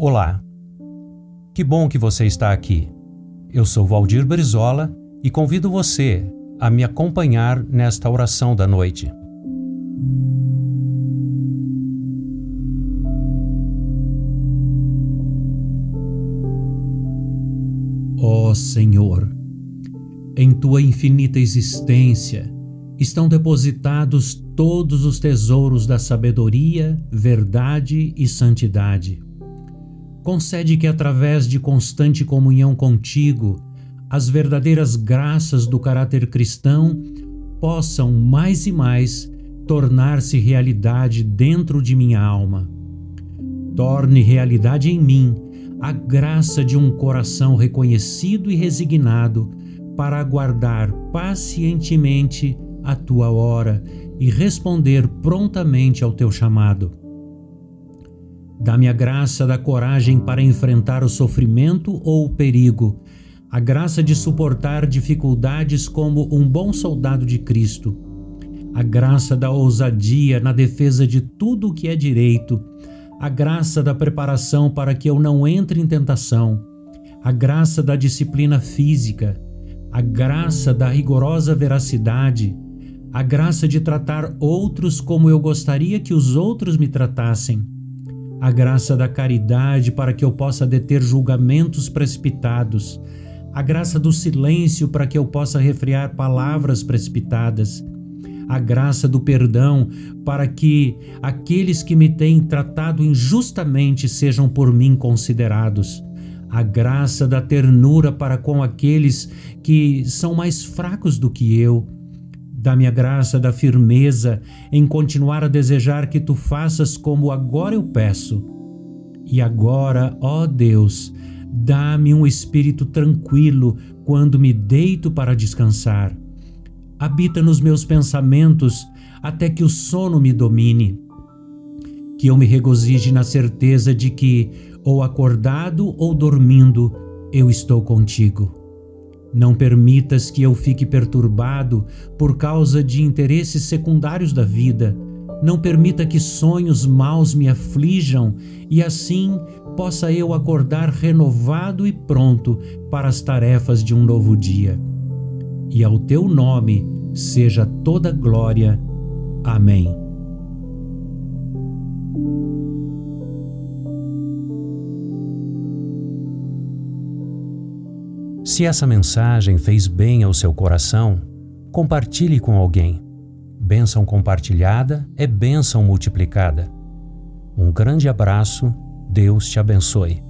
Olá. Que bom que você está aqui. Eu sou Valdir Brizola e convido você a me acompanhar nesta oração da noite. Ó oh Senhor, em tua infinita existência estão depositados todos os tesouros da sabedoria, verdade e santidade. Concede que, através de constante comunhão contigo, as verdadeiras graças do caráter cristão possam mais e mais tornar-se realidade dentro de minha alma. Torne realidade em mim a graça de um coração reconhecido e resignado para aguardar pacientemente a tua hora e responder prontamente ao teu chamado. Dá-me a graça da coragem para enfrentar o sofrimento ou o perigo, a graça de suportar dificuldades como um bom soldado de Cristo, a graça da ousadia na defesa de tudo o que é direito, a graça da preparação para que eu não entre em tentação, a graça da disciplina física, a graça da rigorosa veracidade, a graça de tratar outros como eu gostaria que os outros me tratassem, a graça da caridade para que eu possa deter julgamentos precipitados, a graça do silêncio para que eu possa refrear palavras precipitadas, a graça do perdão para que aqueles que me têm tratado injustamente sejam por mim considerados, a graça da ternura para com aqueles que são mais fracos do que eu Dá-me a graça da firmeza em continuar a desejar que tu faças como agora eu peço. E agora, ó Deus, dá-me um espírito tranquilo quando me deito para descansar. Habita nos meus pensamentos até que o sono me domine. Que eu me regozije na certeza de que, ou acordado ou dormindo, eu estou contigo. Não permitas que eu fique perturbado por causa de interesses secundários da vida. Não permita que sonhos maus me aflijam e assim possa eu acordar renovado e pronto para as tarefas de um novo dia. E ao teu nome seja toda glória. Amém. Se essa mensagem fez bem ao seu coração, compartilhe com alguém. Bênção compartilhada é bênção multiplicada. Um grande abraço, Deus te abençoe.